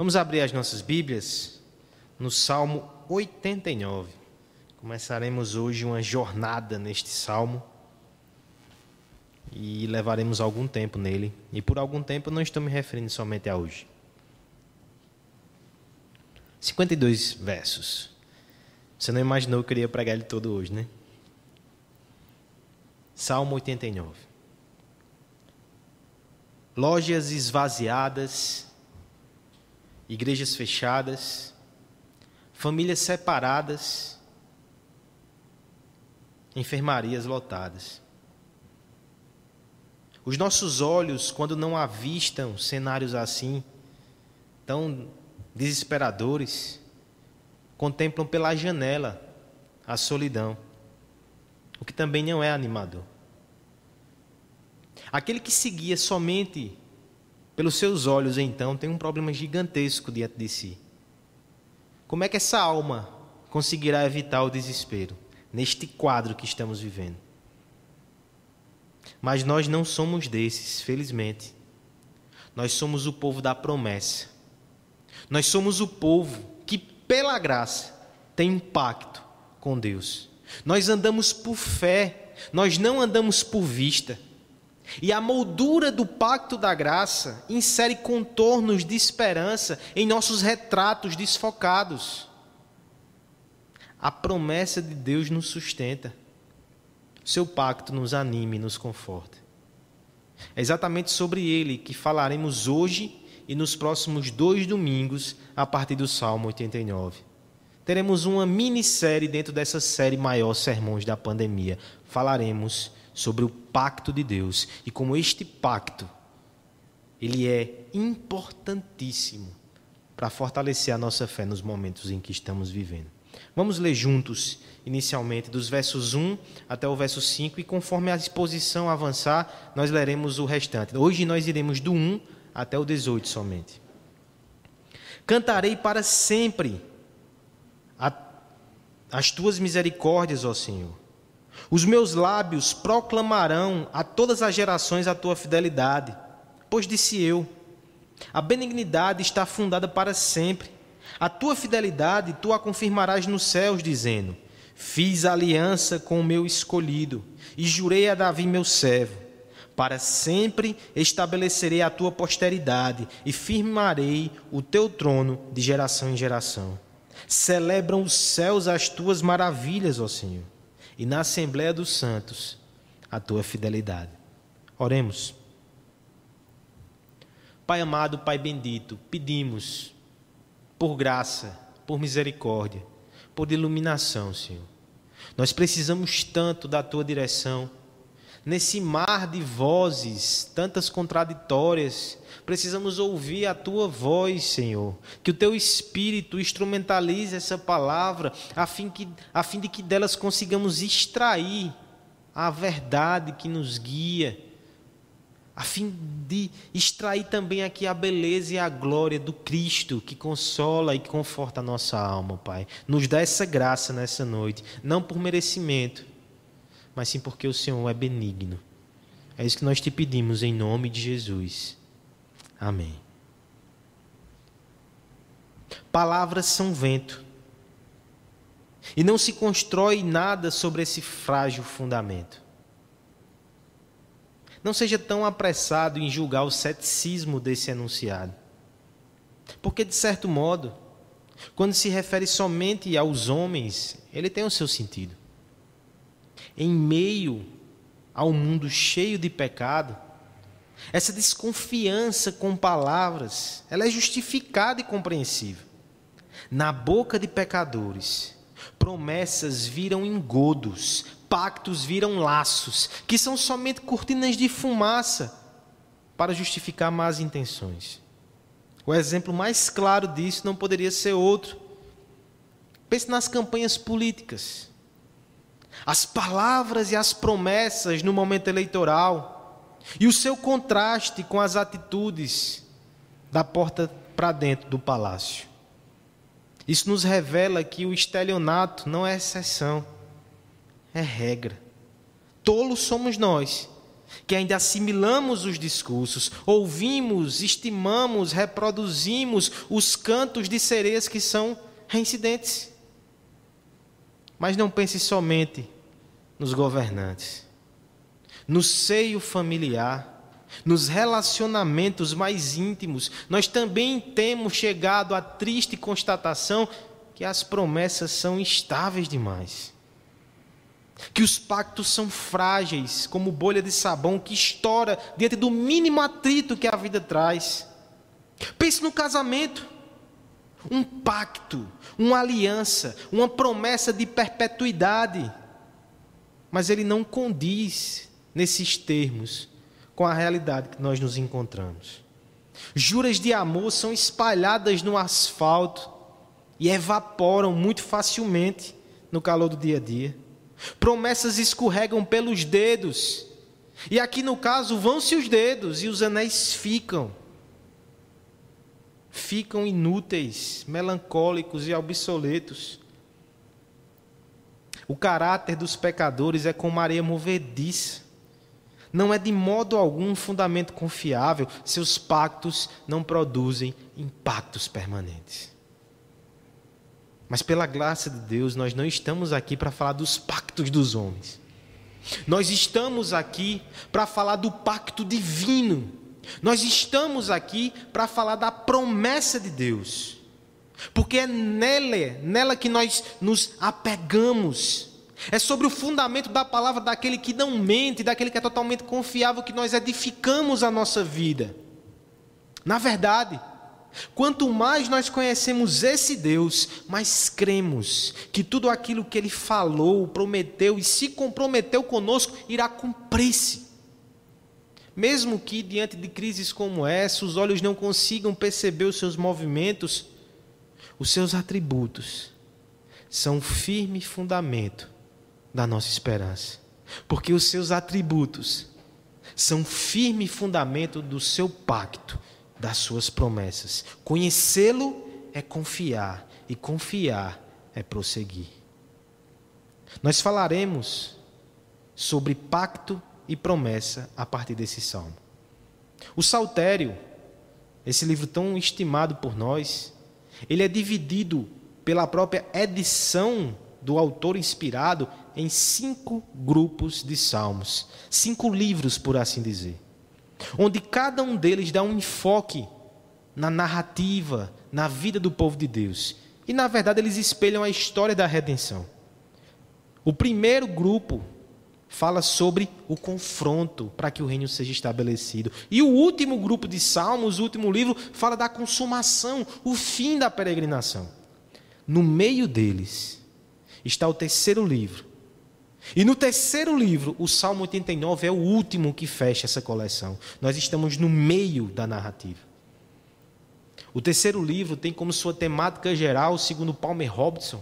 Vamos abrir as nossas Bíblias no Salmo 89. Começaremos hoje uma jornada neste salmo e levaremos algum tempo nele. E por algum tempo não estou me referindo somente a hoje. 52 versos. Você não imaginou que eu iria pregar ele todo hoje, né? Salmo 89. Lojas esvaziadas, igrejas fechadas, famílias separadas, enfermarias lotadas. Os nossos olhos, quando não avistam cenários assim, tão desesperadores, contemplam pela janela a solidão, o que também não é animador. Aquele que seguia somente pelos seus olhos, então, tem um problema gigantesco diante de si. Como é que essa alma conseguirá evitar o desespero neste quadro que estamos vivendo? Mas nós não somos desses, felizmente. Nós somos o povo da promessa. Nós somos o povo que, pela graça, tem um pacto com Deus. Nós andamos por fé, nós não andamos por vista. E a moldura do pacto da graça insere contornos de esperança em nossos retratos desfocados. A promessa de Deus nos sustenta. Seu pacto nos anime e nos conforta. É exatamente sobre ele que falaremos hoje e nos próximos dois domingos, a partir do Salmo 89. Teremos uma minissérie dentro dessa série maior Sermões da Pandemia. Falaremos sobre o pacto de Deus e como este pacto ele é importantíssimo para fortalecer a nossa fé nos momentos em que estamos vivendo. Vamos ler juntos, inicialmente, dos versos 1 até o verso 5, e conforme a exposição avançar, nós leremos o restante. Hoje nós iremos do 1 até o 18 somente. Cantarei para sempre as tuas misericórdias, ó Senhor os meus lábios proclamarão a todas as gerações a tua fidelidade. Pois disse eu: a benignidade está fundada para sempre. A tua fidelidade tu a confirmarás nos céus, dizendo: Fiz aliança com o meu escolhido e jurei a Davi, meu servo. Para sempre estabelecerei a tua posteridade e firmarei o teu trono de geração em geração. Celebram os céus as tuas maravilhas, ó Senhor e na Assembleia dos Santos a tua fidelidade. Oremos. Pai amado, Pai bendito, pedimos por graça, por misericórdia, por iluminação, Senhor. Nós precisamos tanto da tua direção. Nesse mar de vozes, tantas contraditórias, precisamos ouvir a tua voz, Senhor. Que o teu espírito instrumentalize essa palavra, a fim, que, a fim de que delas consigamos extrair a verdade que nos guia, a fim de extrair também aqui a beleza e a glória do Cristo que consola e conforta a nossa alma, Pai. Nos dá essa graça nessa noite, não por merecimento, mas sim porque o Senhor é benigno. É isso que nós te pedimos em nome de Jesus. Amém. Palavras são vento. E não se constrói nada sobre esse frágil fundamento. Não seja tão apressado em julgar o ceticismo desse enunciado. Porque, de certo modo, quando se refere somente aos homens, ele tem o seu sentido. Em meio ao mundo cheio de pecado, essa desconfiança com palavras, ela é justificada e compreensível. Na boca de pecadores, promessas viram engodos, pactos viram laços, que são somente cortinas de fumaça para justificar más intenções. O exemplo mais claro disso não poderia ser outro. Pense nas campanhas políticas. As palavras e as promessas no momento eleitoral e o seu contraste com as atitudes da porta para dentro do palácio. Isso nos revela que o estelionato não é exceção, é regra. Tolos somos nós, que ainda assimilamos os discursos, ouvimos, estimamos, reproduzimos os cantos de sereias que são reincidentes. Mas não pense somente nos governantes. No seio familiar, nos relacionamentos mais íntimos, nós também temos chegado à triste constatação que as promessas são instáveis demais. Que os pactos são frágeis, como bolha de sabão que estoura diante do mínimo atrito que a vida traz. Pense no casamento. Um pacto, uma aliança, uma promessa de perpetuidade. Mas ele não condiz nesses termos com a realidade que nós nos encontramos. Juras de amor são espalhadas no asfalto e evaporam muito facilmente no calor do dia a dia. Promessas escorregam pelos dedos. E aqui no caso, vão-se os dedos e os anéis ficam. Ficam inúteis, melancólicos e obsoletos. O caráter dos pecadores é como areia movediça não é de modo algum um fundamento confiável, seus pactos não produzem impactos permanentes. Mas pela graça de Deus, nós não estamos aqui para falar dos pactos dos homens. Nós estamos aqui para falar do pacto divino. Nós estamos aqui para falar da promessa de Deus. Porque é nela, nela que nós nos apegamos. É sobre o fundamento da palavra daquele que não mente, daquele que é totalmente confiável, que nós edificamos a nossa vida. Na verdade, quanto mais nós conhecemos esse Deus, mais cremos que tudo aquilo que ele falou, prometeu e se comprometeu conosco irá cumprir-se. Mesmo que diante de crises como essa, os olhos não consigam perceber os seus movimentos, os seus atributos são um firme fundamento da nossa esperança, porque os seus atributos são firme fundamento do seu pacto, das suas promessas. Conhecê-lo é confiar, e confiar é prosseguir. Nós falaremos sobre pacto e promessa a partir desse salmo. O Saltério, esse livro tão estimado por nós, ele é dividido pela própria edição do autor inspirado em cinco grupos de salmos, cinco livros, por assim dizer, onde cada um deles dá um enfoque na narrativa, na vida do povo de Deus. E na verdade eles espelham a história da redenção. O primeiro grupo fala sobre o confronto para que o reino seja estabelecido. E o último grupo de salmos, o último livro, fala da consumação, o fim da peregrinação. No meio deles está o terceiro livro, e no terceiro livro, o Salmo 89 é o último que fecha essa coleção. Nós estamos no meio da narrativa. O terceiro livro tem como sua temática geral, segundo Palmer Robson,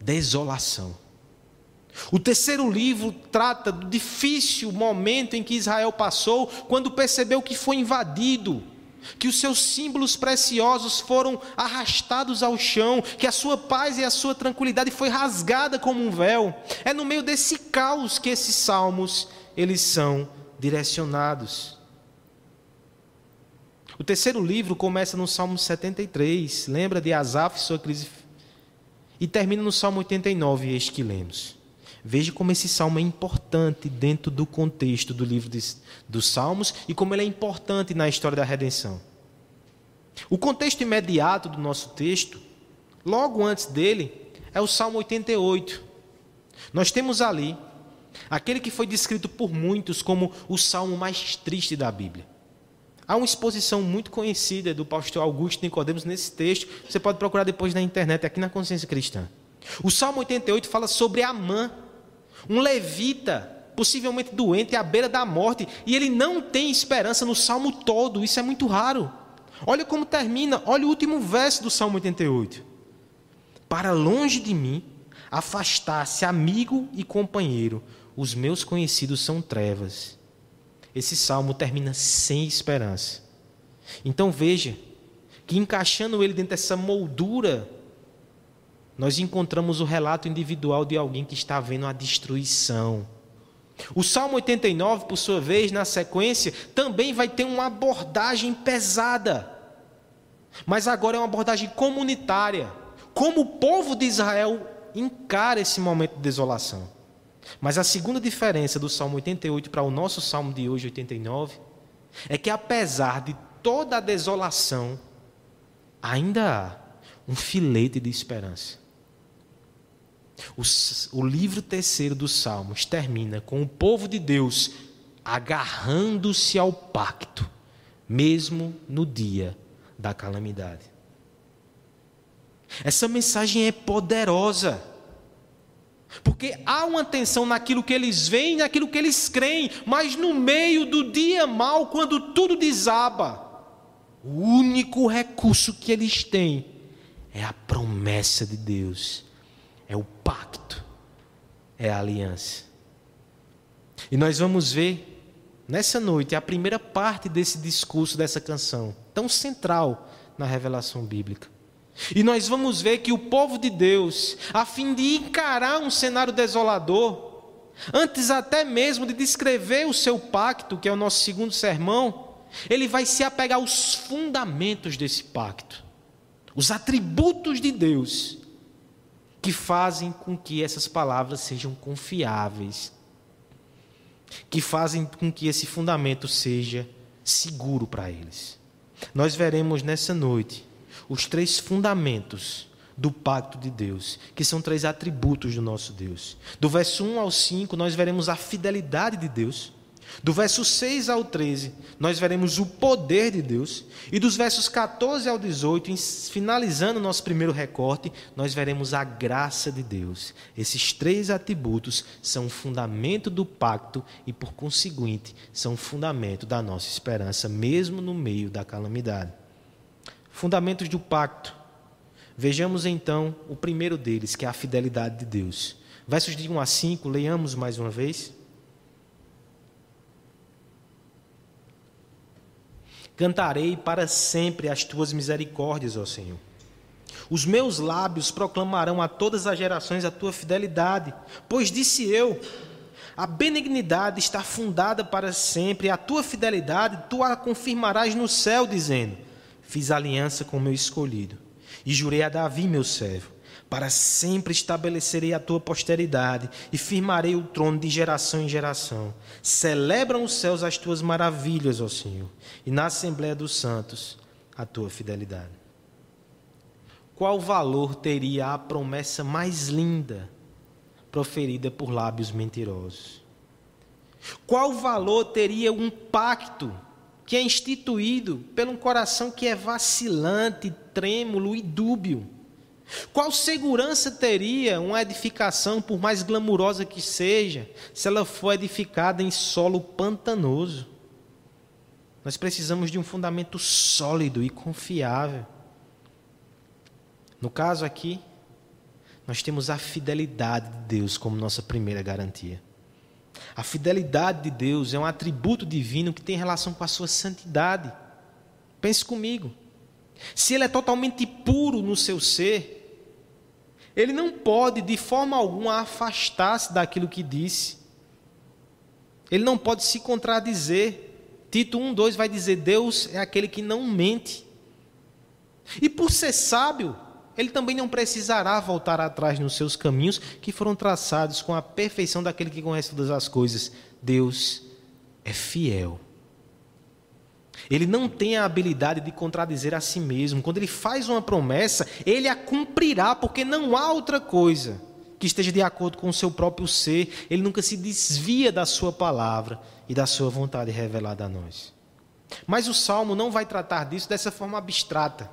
desolação. O terceiro livro trata do difícil momento em que Israel passou quando percebeu que foi invadido que os seus símbolos preciosos foram arrastados ao chão, que a sua paz e a sua tranquilidade foi rasgada como um véu. É no meio desse caos que esses salmos eles são direcionados. O terceiro livro começa no Salmo 73, lembra de Asaf e sua crise e termina no Salmo 89, este que lemos. Veja como esse salmo é importante dentro do contexto do livro de, dos Salmos e como ele é importante na história da redenção. O contexto imediato do nosso texto, logo antes dele, é o Salmo 88. Nós temos ali aquele que foi descrito por muitos como o salmo mais triste da Bíblia. Há uma exposição muito conhecida do pastor Augusto Nicodemos nesse texto. Você pode procurar depois na internet, aqui na Consciência Cristã. O Salmo 88 fala sobre Amã, um levita, possivelmente doente, à beira da morte, e ele não tem esperança no salmo todo, isso é muito raro. Olha como termina, olha o último verso do Salmo 88. Para longe de mim, afastar-se amigo e companheiro, os meus conhecidos são trevas. Esse salmo termina sem esperança. Então veja que encaixando ele dentro dessa moldura nós encontramos o relato individual de alguém que está vendo a destruição. O Salmo 89, por sua vez, na sequência, também vai ter uma abordagem pesada. Mas agora é uma abordagem comunitária. Como o povo de Israel encara esse momento de desolação. Mas a segunda diferença do Salmo 88 para o nosso Salmo de hoje, 89, é que apesar de toda a desolação, ainda há um filete de esperança. O, o livro terceiro dos Salmos termina com o povo de Deus agarrando-se ao pacto, mesmo no dia da calamidade. Essa mensagem é poderosa. Porque há uma tensão naquilo que eles veem, naquilo que eles creem, mas no meio do dia mal, quando tudo desaba, o único recurso que eles têm é a promessa de Deus, pacto, é a aliança. E nós vamos ver nessa noite a primeira parte desse discurso, dessa canção, tão central na revelação bíblica. E nós vamos ver que o povo de Deus, a fim de encarar um cenário desolador, antes até mesmo de descrever o seu pacto, que é o nosso segundo sermão, ele vai se apegar aos fundamentos desse pacto, os atributos de Deus, que fazem com que essas palavras sejam confiáveis, que fazem com que esse fundamento seja seguro para eles. Nós veremos nessa noite os três fundamentos do pacto de Deus, que são três atributos do nosso Deus. Do verso 1 ao 5, nós veremos a fidelidade de Deus. Do verso 6 ao 13, nós veremos o poder de Deus. E dos versos 14 ao 18, finalizando o nosso primeiro recorte, nós veremos a graça de Deus. Esses três atributos são o fundamento do pacto e, por conseguinte, são o fundamento da nossa esperança, mesmo no meio da calamidade. Fundamentos do pacto. Vejamos então o primeiro deles, que é a fidelidade de Deus. Versos de 1 a 5, leiamos mais uma vez. Cantarei para sempre as tuas misericórdias, ó Senhor. Os meus lábios proclamarão a todas as gerações a tua fidelidade, pois disse eu: a benignidade está fundada para sempre, a tua fidelidade tu a confirmarás no céu, dizendo: Fiz aliança com o meu escolhido, e jurei a Davi, meu servo para sempre estabelecerei a tua posteridade e firmarei o trono de geração em geração. Celebram os céus as tuas maravilhas, ó Senhor, e na Assembleia dos Santos a tua fidelidade. Qual valor teria a promessa mais linda proferida por lábios mentirosos? Qual valor teria um pacto que é instituído pelo um coração que é vacilante, trêmulo e dúbio? Qual segurança teria uma edificação, por mais glamurosa que seja, se ela for edificada em solo pantanoso? Nós precisamos de um fundamento sólido e confiável. No caso aqui, nós temos a fidelidade de Deus como nossa primeira garantia. A fidelidade de Deus é um atributo divino que tem relação com a sua santidade. Pense comigo. Se ele é totalmente puro no seu ser, ele não pode de forma alguma afastar-se daquilo que disse. Ele não pode se contradizer. Tito 1:2 vai dizer: Deus é aquele que não mente. E por ser sábio, ele também não precisará voltar atrás nos seus caminhos que foram traçados com a perfeição daquele que conhece todas as coisas. Deus é fiel. Ele não tem a habilidade de contradizer a si mesmo. Quando ele faz uma promessa, ele a cumprirá, porque não há outra coisa que esteja de acordo com o seu próprio ser. Ele nunca se desvia da sua palavra e da sua vontade revelada a nós. Mas o salmo não vai tratar disso dessa forma abstrata.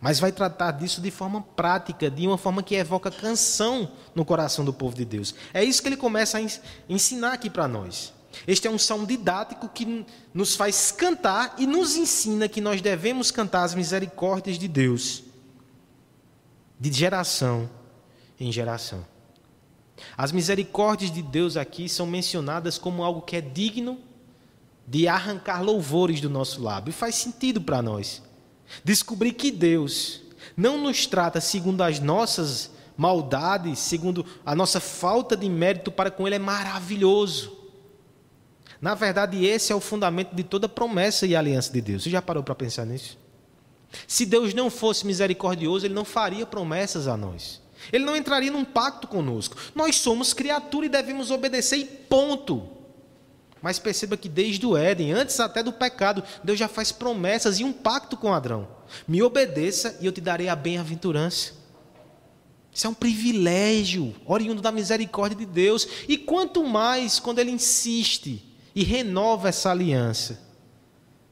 Mas vai tratar disso de forma prática, de uma forma que evoca canção no coração do povo de Deus. É isso que ele começa a ensinar aqui para nós. Este é um salmo didático que nos faz cantar e nos ensina que nós devemos cantar as misericórdias de Deus, de geração em geração. As misericórdias de Deus aqui são mencionadas como algo que é digno de arrancar louvores do nosso lábio. E faz sentido para nós. Descobrir que Deus não nos trata segundo as nossas maldade, segundo a nossa falta de mérito para com Ele, é maravilhoso. Na verdade, esse é o fundamento de toda promessa e aliança de Deus. Você já parou para pensar nisso? Se Deus não fosse misericordioso, Ele não faria promessas a nós. Ele não entraria num pacto conosco. Nós somos criatura e devemos obedecer, e ponto. Mas perceba que desde o Éden, antes até do pecado, Deus já faz promessas e um pacto com Adão. Me obedeça e eu te darei a bem-aventurança. Isso é um privilégio, oriundo da misericórdia de Deus. E quanto mais quando Ele insiste e renova essa aliança,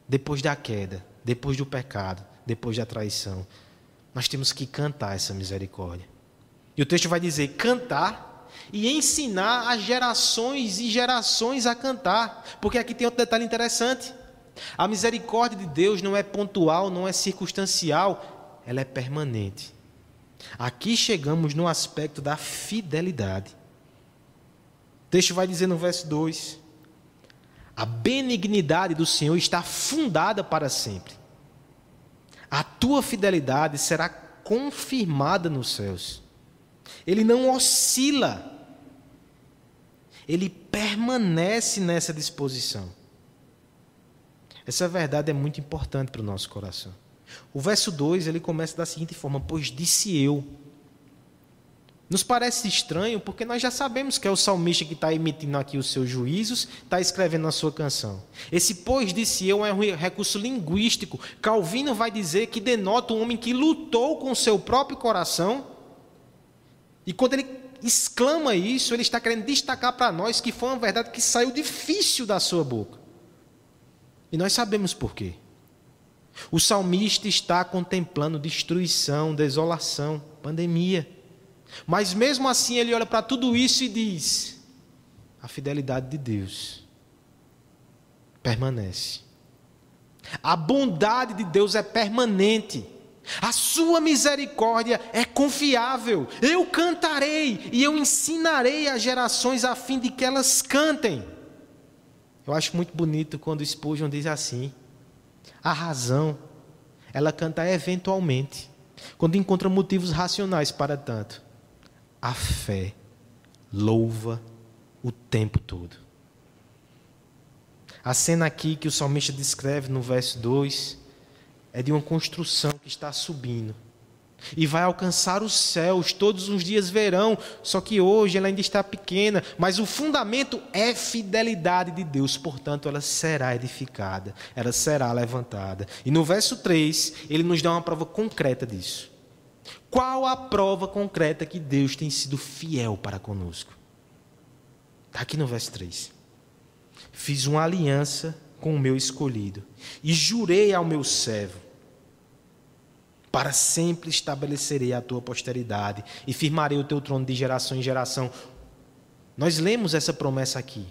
depois da queda, depois do pecado, depois da traição, nós temos que cantar essa misericórdia. E o texto vai dizer: cantar e ensinar as gerações e gerações a cantar. Porque aqui tem outro detalhe interessante. A misericórdia de Deus não é pontual, não é circunstancial, ela é permanente. Aqui chegamos no aspecto da fidelidade. O texto vai dizer no verso 2: A benignidade do Senhor está fundada para sempre. A tua fidelidade será confirmada nos céus. Ele não oscila ele permanece nessa disposição. Essa verdade é muito importante para o nosso coração. O verso 2 ele começa da seguinte forma: Pois disse eu. Nos parece estranho porque nós já sabemos que é o salmista que está emitindo aqui os seus juízos, está escrevendo a sua canção. Esse pois disse eu é um recurso linguístico. Calvino vai dizer que denota um homem que lutou com seu próprio coração. E quando ele exclama isso, ele está querendo destacar para nós que foi uma verdade que saiu difícil da sua boca. E nós sabemos por quê. O salmista está contemplando destruição, desolação, pandemia. Mas mesmo assim ele olha para tudo isso e diz: a fidelidade de Deus permanece. A bondade de Deus é permanente. A sua misericórdia é confiável. Eu cantarei e eu ensinarei às gerações a fim de que elas cantem. Eu acho muito bonito quando Spurgeon diz assim: a razão, ela canta eventualmente, quando encontra motivos racionais para tanto. A fé louva o tempo todo. A cena aqui que o salmista descreve no verso 2 é de uma construção que está subindo. E vai alcançar os céus, todos os dias verão, só que hoje ela ainda está pequena, mas o fundamento é fidelidade de Deus, portanto ela será edificada, ela será levantada. E no verso 3, ele nos dá uma prova concreta disso. Qual a prova concreta que Deus tem sido fiel para conosco? Está aqui no verso 3. Fiz uma aliança com o meu escolhido e jurei ao meu servo para sempre estabelecerei a tua posteridade e firmarei o teu trono de geração em geração. Nós lemos essa promessa aqui.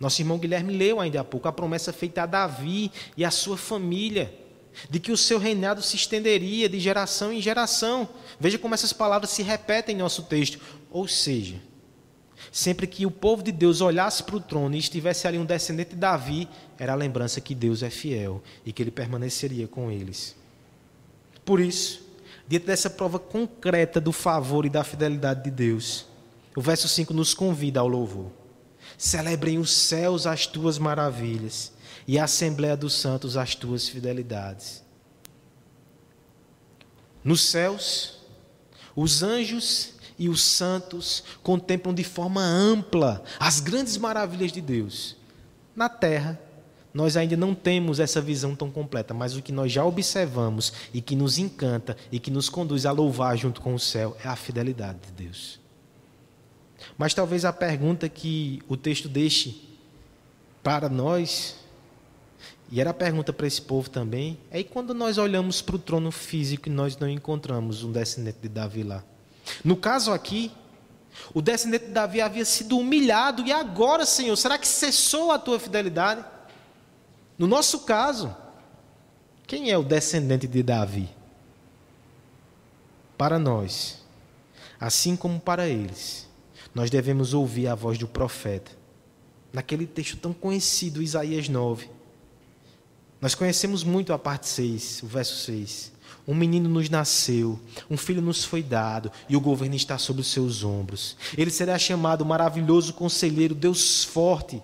Nosso irmão Guilherme leu ainda há pouco a promessa feita a Davi e à sua família, de que o seu reinado se estenderia de geração em geração. Veja como essas palavras se repetem em nosso texto. Ou seja, sempre que o povo de Deus olhasse para o trono e estivesse ali um descendente de Davi, era a lembrança que Deus é fiel e que ele permaneceria com eles. Por isso, diante dessa prova concreta do favor e da fidelidade de Deus, o verso 5 nos convida ao louvor. Celebrem os céus as tuas maravilhas e a Assembleia dos Santos as tuas fidelidades. Nos céus, os anjos e os santos contemplam de forma ampla as grandes maravilhas de Deus. Na terra, nós ainda não temos essa visão tão completa, mas o que nós já observamos e que nos encanta e que nos conduz a louvar junto com o céu é a fidelidade de Deus. Mas talvez a pergunta que o texto deixe para nós, e era a pergunta para esse povo também, é e quando nós olhamos para o trono físico e nós não encontramos um descendente de Davi lá? No caso aqui, o descendente de Davi havia sido humilhado, e agora, Senhor, será que cessou a tua fidelidade? No nosso caso, quem é o descendente de Davi? Para nós, assim como para eles, nós devemos ouvir a voz do profeta. Naquele texto tão conhecido, Isaías 9. Nós conhecemos muito a parte 6, o verso 6, Um menino nos nasceu, um filho nos foi dado, e o governo está sobre os seus ombros. Ele será chamado maravilhoso conselheiro, Deus forte,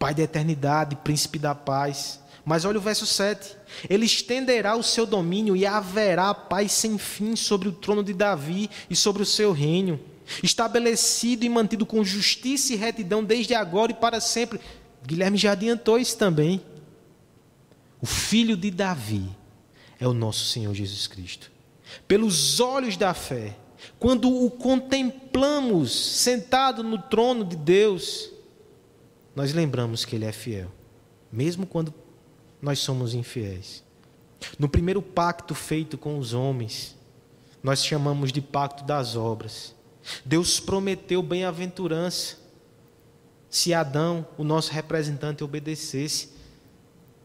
Pai da eternidade, príncipe da paz. Mas olha o verso 7. Ele estenderá o seu domínio e haverá paz sem fim sobre o trono de Davi e sobre o seu reino, estabelecido e mantido com justiça e retidão desde agora e para sempre. Guilherme já adiantou isso também. O filho de Davi é o nosso Senhor Jesus Cristo. Pelos olhos da fé, quando o contemplamos sentado no trono de Deus, nós lembramos que Ele é fiel, mesmo quando nós somos infiéis. No primeiro pacto feito com os homens, nós chamamos de pacto das obras. Deus prometeu bem-aventurança se Adão, o nosso representante, obedecesse,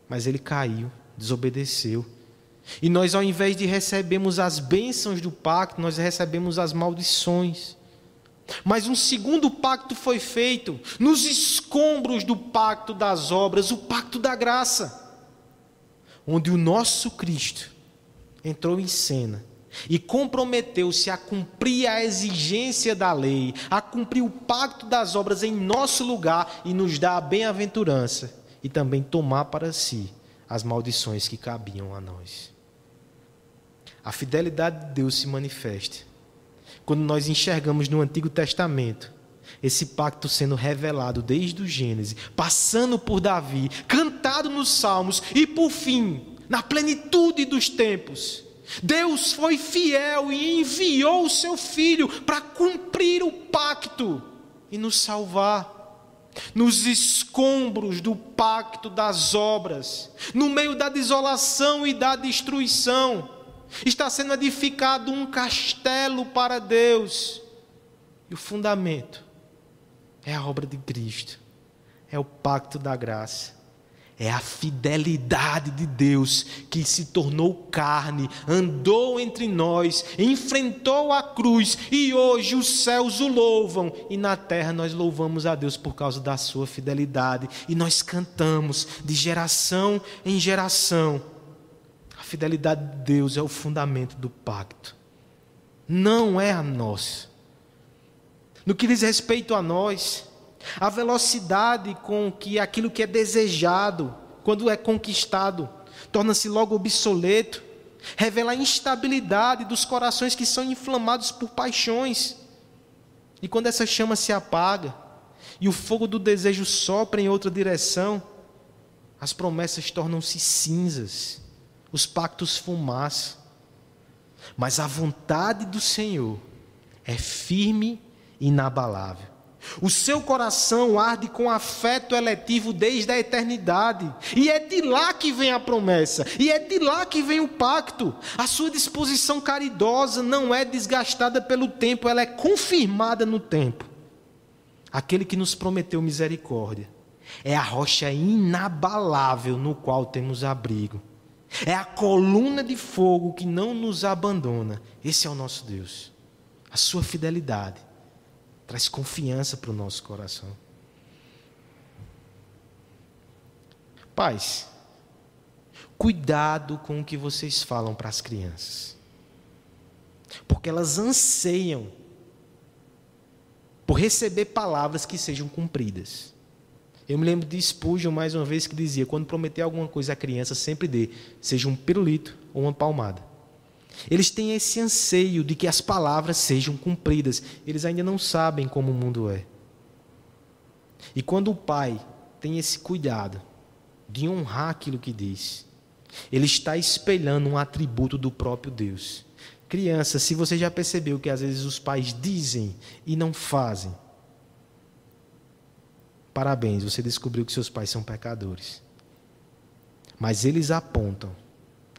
mas ele caiu, desobedeceu. E nós, ao invés de recebermos as bênçãos do pacto, nós recebemos as maldições. Mas um segundo pacto foi feito, nos escombros do pacto das obras, o pacto da graça, onde o nosso Cristo entrou em cena e comprometeu-se a cumprir a exigência da lei, a cumprir o pacto das obras em nosso lugar e nos dar a bem-aventurança e também tomar para si as maldições que cabiam a nós. A fidelidade de Deus se manifesta quando nós enxergamos no Antigo Testamento esse pacto sendo revelado desde o Gênesis, passando por Davi, cantado nos Salmos e por fim, na plenitude dos tempos, Deus foi fiel e enviou o seu filho para cumprir o pacto e nos salvar. Nos escombros do pacto das obras, no meio da desolação e da destruição, Está sendo edificado um castelo para Deus. E o fundamento é a obra de Cristo, é o pacto da graça, é a fidelidade de Deus que se tornou carne, andou entre nós, enfrentou a cruz e hoje os céus o louvam. E na terra nós louvamos a Deus por causa da sua fidelidade. E nós cantamos de geração em geração. Fidelidade de Deus é o fundamento do pacto, não é a nossa. No que diz respeito a nós, a velocidade com que aquilo que é desejado, quando é conquistado, torna-se logo obsoleto, revela a instabilidade dos corações que são inflamados por paixões. E quando essa chama se apaga e o fogo do desejo sopra em outra direção, as promessas tornam-se cinzas os pactos fumaça. Mas a vontade do Senhor é firme e inabalável. O seu coração arde com afeto eletivo desde a eternidade, e é de lá que vem a promessa, e é de lá que vem o pacto. A sua disposição caridosa não é desgastada pelo tempo, ela é confirmada no tempo. Aquele que nos prometeu misericórdia é a rocha inabalável no qual temos abrigo. É a coluna de fogo que não nos abandona. Esse é o nosso Deus. A sua fidelidade traz confiança para o nosso coração. Pais, cuidado com o que vocês falam para as crianças. Porque elas anseiam por receber palavras que sejam cumpridas. Eu me lembro de Spurgeon, mais uma vez, que dizia: quando prometer alguma coisa à criança, sempre dê, seja um pirulito ou uma palmada. Eles têm esse anseio de que as palavras sejam cumpridas. Eles ainda não sabem como o mundo é. E quando o pai tem esse cuidado de honrar aquilo que diz, ele está espelhando um atributo do próprio Deus. Criança, se você já percebeu que às vezes os pais dizem e não fazem, Parabéns, você descobriu que seus pais são pecadores. Mas eles apontam,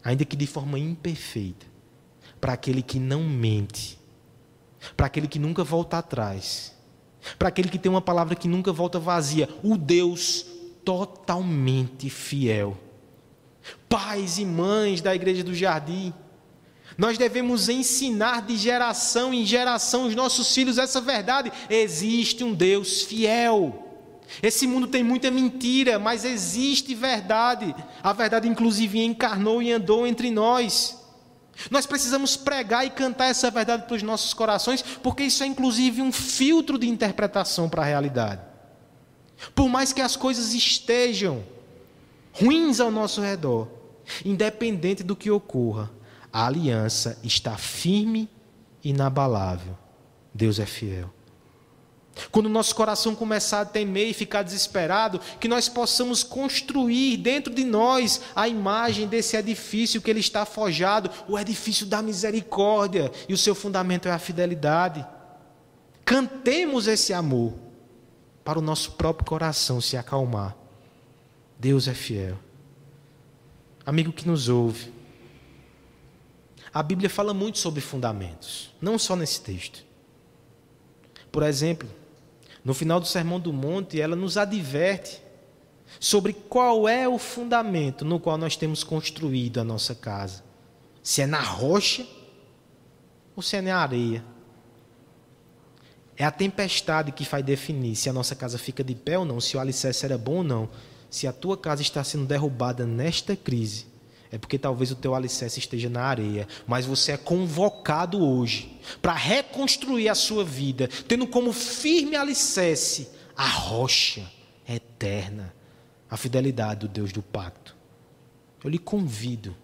ainda que de forma imperfeita, para aquele que não mente, para aquele que nunca volta atrás, para aquele que tem uma palavra que nunca volta vazia, o Deus totalmente fiel. Pais e mães da igreja do jardim, nós devemos ensinar de geração em geração os nossos filhos essa verdade. Existe um Deus fiel. Esse mundo tem muita mentira, mas existe verdade. A verdade, inclusive, encarnou e andou entre nós. Nós precisamos pregar e cantar essa verdade para os nossos corações, porque isso é, inclusive, um filtro de interpretação para a realidade. Por mais que as coisas estejam ruins ao nosso redor, independente do que ocorra, a aliança está firme e inabalável. Deus é fiel. Quando o nosso coração começar a temer e ficar desesperado, que nós possamos construir dentro de nós a imagem desse edifício que ele está forjado, o edifício da misericórdia, e o seu fundamento é a fidelidade. Cantemos esse amor para o nosso próprio coração se acalmar. Deus é fiel. Amigo que nos ouve, a Bíblia fala muito sobre fundamentos, não só nesse texto. Por exemplo, no final do Sermão do Monte, ela nos adverte sobre qual é o fundamento no qual nós temos construído a nossa casa. Se é na rocha ou se é na areia. É a tempestade que vai definir se a nossa casa fica de pé ou não, se o alicerce era bom ou não. Se a tua casa está sendo derrubada nesta crise, é porque talvez o teu alicerce esteja na areia, mas você é convocado hoje para reconstruir a sua vida, tendo como firme alicerce a rocha eterna, a fidelidade do Deus do pacto. Eu lhe convido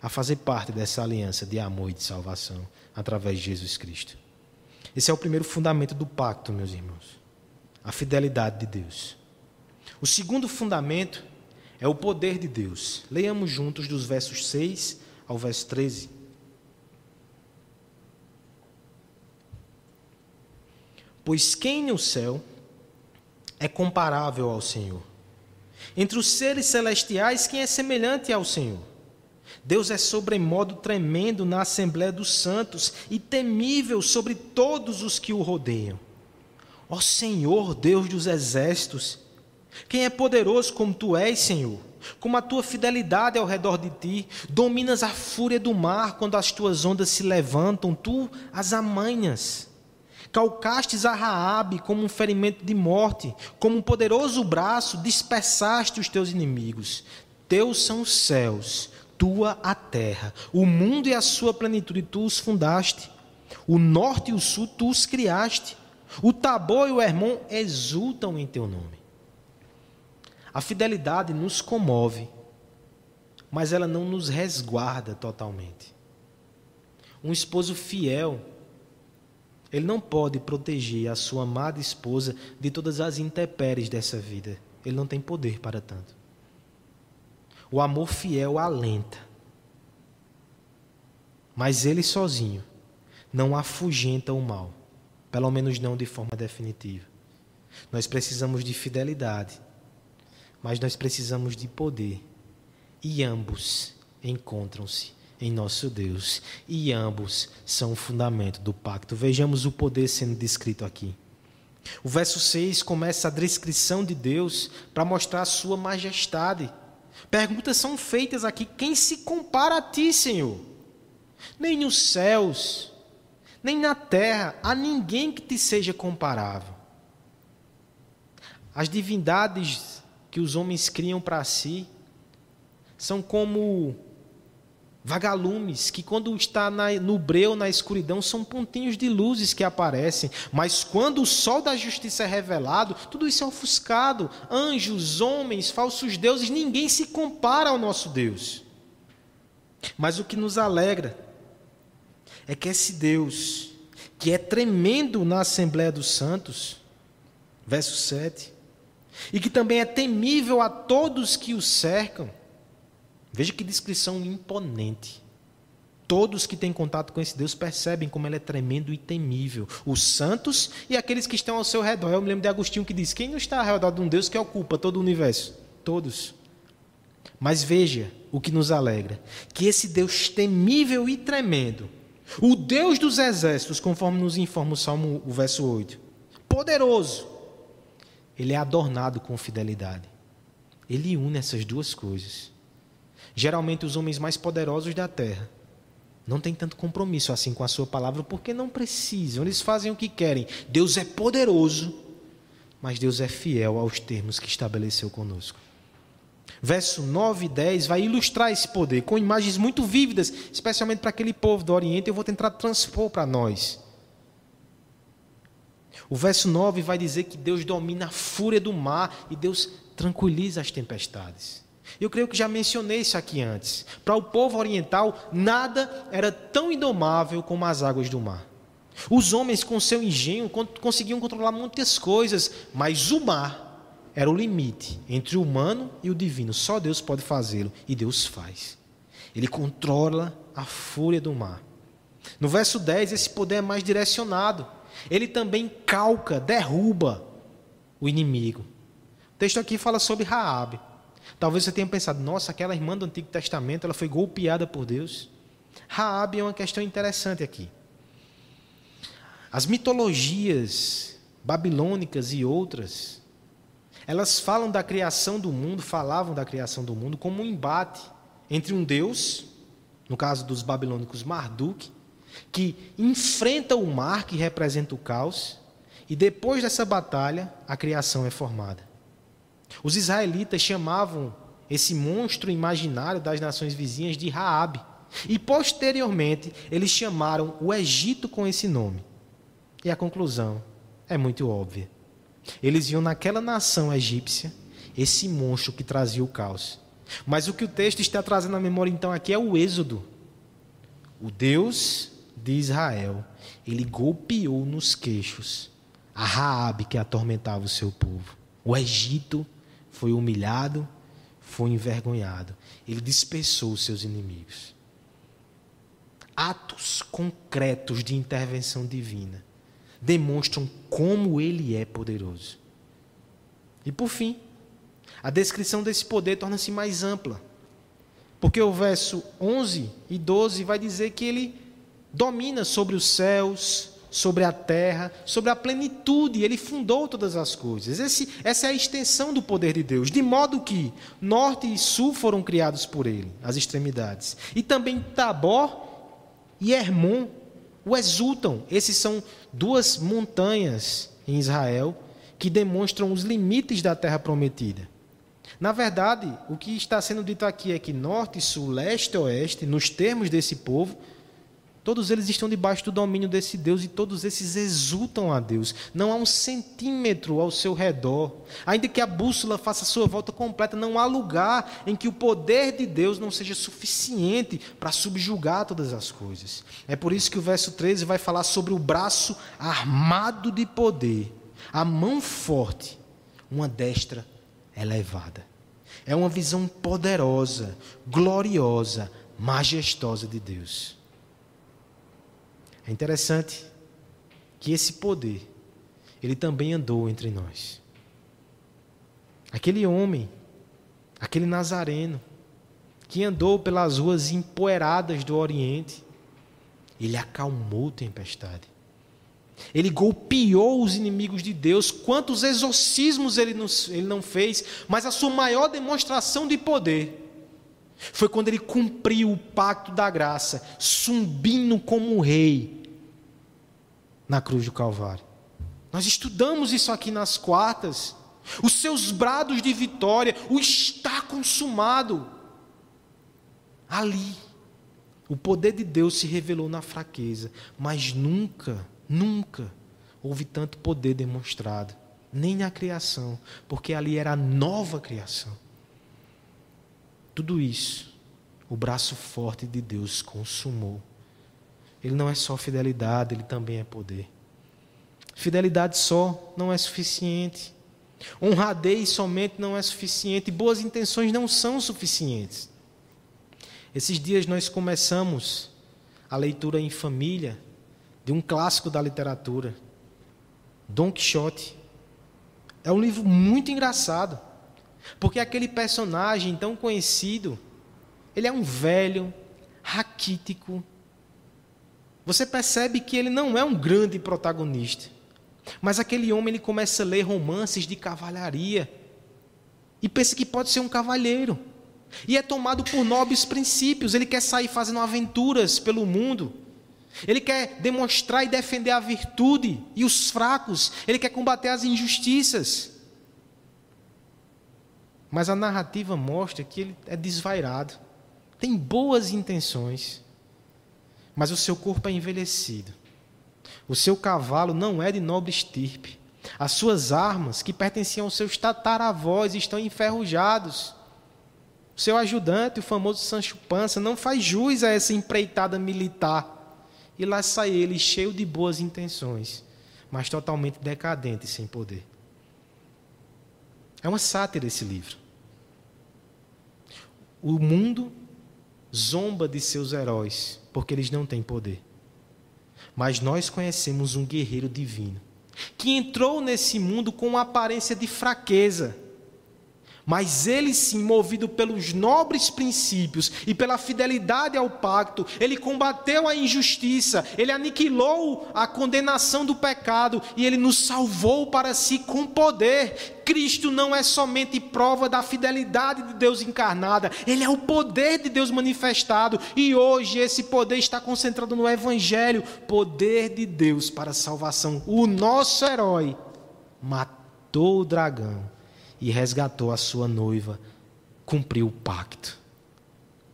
a fazer parte dessa aliança de amor e de salvação através de Jesus Cristo. Esse é o primeiro fundamento do pacto, meus irmãos. A fidelidade de Deus. O segundo fundamento é o poder de Deus. Leiamos juntos dos versos 6 ao verso 13. Pois quem no céu é comparável ao Senhor? Entre os seres celestiais, quem é semelhante ao Senhor? Deus é sobremodo tremendo na Assembleia dos Santos e temível sobre todos os que o rodeiam. Ó Senhor, Deus dos exércitos, quem é poderoso como tu és, Senhor? Como a tua fidelidade ao redor de ti, dominas a fúria do mar quando as tuas ondas se levantam, tu as amanhas. Calcastes a Raabe como um ferimento de morte, como um poderoso braço dispersaste os teus inimigos. Teus são os céus, tua a terra, o mundo e a sua plenitude tu os fundaste. O norte e o sul tu os criaste. O Tabor e o Hermon exultam em teu nome. A fidelidade nos comove, mas ela não nos resguarda totalmente. Um esposo fiel, ele não pode proteger a sua amada esposa de todas as intempéries dessa vida. Ele não tem poder para tanto. O amor fiel alenta, mas ele sozinho não afugenta o mal, pelo menos não de forma definitiva. Nós precisamos de fidelidade mas nós precisamos de poder. E ambos encontram-se em nosso Deus, e ambos são o fundamento do pacto. Vejamos o poder sendo descrito aqui. O verso 6 começa a descrição de Deus para mostrar a sua majestade. Perguntas são feitas aqui: quem se compara a ti, Senhor? Nem nos céus, nem na terra, há ninguém que te seja comparável. As divindades que os homens criam para si são como vagalumes que, quando está na, no breu, na escuridão, são pontinhos de luzes que aparecem, mas quando o sol da justiça é revelado, tudo isso é ofuscado. Anjos, homens, falsos deuses, ninguém se compara ao nosso Deus. Mas o que nos alegra é que esse Deus, que é tremendo na Assembleia dos Santos, verso 7, e que também é temível a todos que o cercam. Veja que descrição imponente. Todos que têm contato com esse Deus percebem como ele é tremendo e temível. Os santos e aqueles que estão ao seu redor. Eu me lembro de Agostinho que diz: Quem não está ao redor de um Deus que ocupa todo o universo? Todos. Mas veja o que nos alegra: que esse Deus temível e tremendo, o Deus dos exércitos, conforme nos informa o Salmo, o verso 8, poderoso, ele é adornado com fidelidade. Ele une essas duas coisas. Geralmente, os homens mais poderosos da terra não têm tanto compromisso assim com a sua palavra, porque não precisam, eles fazem o que querem. Deus é poderoso, mas Deus é fiel aos termos que estabeleceu conosco. Verso 9 e 10 vai ilustrar esse poder com imagens muito vívidas, especialmente para aquele povo do Oriente. Eu vou tentar transpor para nós. O verso 9 vai dizer que Deus domina a fúria do mar e Deus tranquiliza as tempestades. Eu creio que já mencionei isso aqui antes. Para o povo oriental, nada era tão indomável como as águas do mar. Os homens, com seu engenho, conseguiam controlar muitas coisas, mas o mar era o limite entre o humano e o divino. Só Deus pode fazê-lo e Deus faz. Ele controla a fúria do mar. No verso 10, esse poder é mais direcionado. Ele também calca, derruba o inimigo. O texto aqui fala sobre Raabe. Talvez você tenha pensado, nossa, aquela irmã do Antigo Testamento, ela foi golpeada por Deus. Raabe é uma questão interessante aqui. As mitologias babilônicas e outras, elas falam da criação do mundo, falavam da criação do mundo como um embate entre um Deus, no caso dos babilônicos Marduk, que enfrenta o mar que representa o caos, e depois dessa batalha, a criação é formada. Os israelitas chamavam esse monstro imaginário das nações vizinhas de Raabe, e posteriormente eles chamaram o Egito com esse nome. E a conclusão é muito óbvia. Eles viam naquela nação egípcia esse monstro que trazia o caos. Mas o que o texto está trazendo à memória então aqui é o Êxodo. O Deus de Israel, ele golpeou nos queixos a Raabe que atormentava o seu povo. O Egito foi humilhado, foi envergonhado. Ele dispersou os seus inimigos. Atos concretos de intervenção divina demonstram como ele é poderoso. E por fim, a descrição desse poder torna-se mais ampla. Porque o verso 11 e 12 vai dizer que ele domina sobre os céus, sobre a terra, sobre a plenitude, ele fundou todas as coisas. Esse, essa é a extensão do poder de Deus, de modo que norte e sul foram criados por ele, as extremidades. E também Tabor e Hermon o exultam. Esses são duas montanhas em Israel que demonstram os limites da terra prometida. Na verdade, o que está sendo dito aqui é que norte, sul, leste oeste, nos termos desse povo, Todos eles estão debaixo do domínio desse Deus e todos esses exultam a Deus. Não há um centímetro ao seu redor. Ainda que a bússola faça a sua volta completa, não há lugar em que o poder de Deus não seja suficiente para subjugar todas as coisas. É por isso que o verso 13 vai falar sobre o braço armado de poder, a mão forte, uma destra elevada. É uma visão poderosa, gloriosa, majestosa de Deus. É interessante que esse poder, ele também andou entre nós. Aquele homem, aquele nazareno, que andou pelas ruas empoeiradas do Oriente, ele acalmou tempestade. Ele golpeou os inimigos de Deus. Quantos exorcismos ele não, ele não fez, mas a sua maior demonstração de poder foi quando ele cumpriu o pacto da graça, subindo como rei na cruz do Calvário. Nós estudamos isso aqui nas quartas. Os seus brados de vitória, o está consumado. Ali, o poder de Deus se revelou na fraqueza, mas nunca, nunca houve tanto poder demonstrado, nem na criação, porque ali era a nova criação. Tudo isso, o braço forte de Deus consumou. Ele não é só fidelidade, ele também é poder. Fidelidade só não é suficiente. Honradez somente não é suficiente. Boas intenções não são suficientes. Esses dias nós começamos a leitura em família de um clássico da literatura, Don Quixote. É um livro muito engraçado, porque aquele personagem tão conhecido, ele é um velho, raquítico, você percebe que ele não é um grande protagonista. Mas aquele homem ele começa a ler romances de cavalharia e pensa que pode ser um cavalheiro. E é tomado por nobres princípios, ele quer sair fazendo aventuras pelo mundo. Ele quer demonstrar e defender a virtude e os fracos. Ele quer combater as injustiças. Mas a narrativa mostra que ele é desvairado. Tem boas intenções. Mas o seu corpo é envelhecido. O seu cavalo não é de nobre estirpe. As suas armas, que pertenciam aos seus tataravós, estão enferrujados. O seu ajudante, o famoso Sancho Pança, não faz jus a essa empreitada militar. E lá sai ele cheio de boas intenções, mas totalmente decadente e sem poder. É uma sátira esse livro. O mundo zomba de seus heróis, porque eles não têm poder. Mas nós conhecemos um guerreiro divino, que entrou nesse mundo com uma aparência de fraqueza mas ele sim, movido pelos nobres princípios e pela fidelidade ao pacto, ele combateu a injustiça, ele aniquilou a condenação do pecado e ele nos salvou para si com poder. Cristo não é somente prova da fidelidade de Deus encarnada, ele é o poder de Deus manifestado e hoje esse poder está concentrado no Evangelho poder de Deus para a salvação. O nosso herói matou o dragão e resgatou a sua noiva, cumpriu o pacto.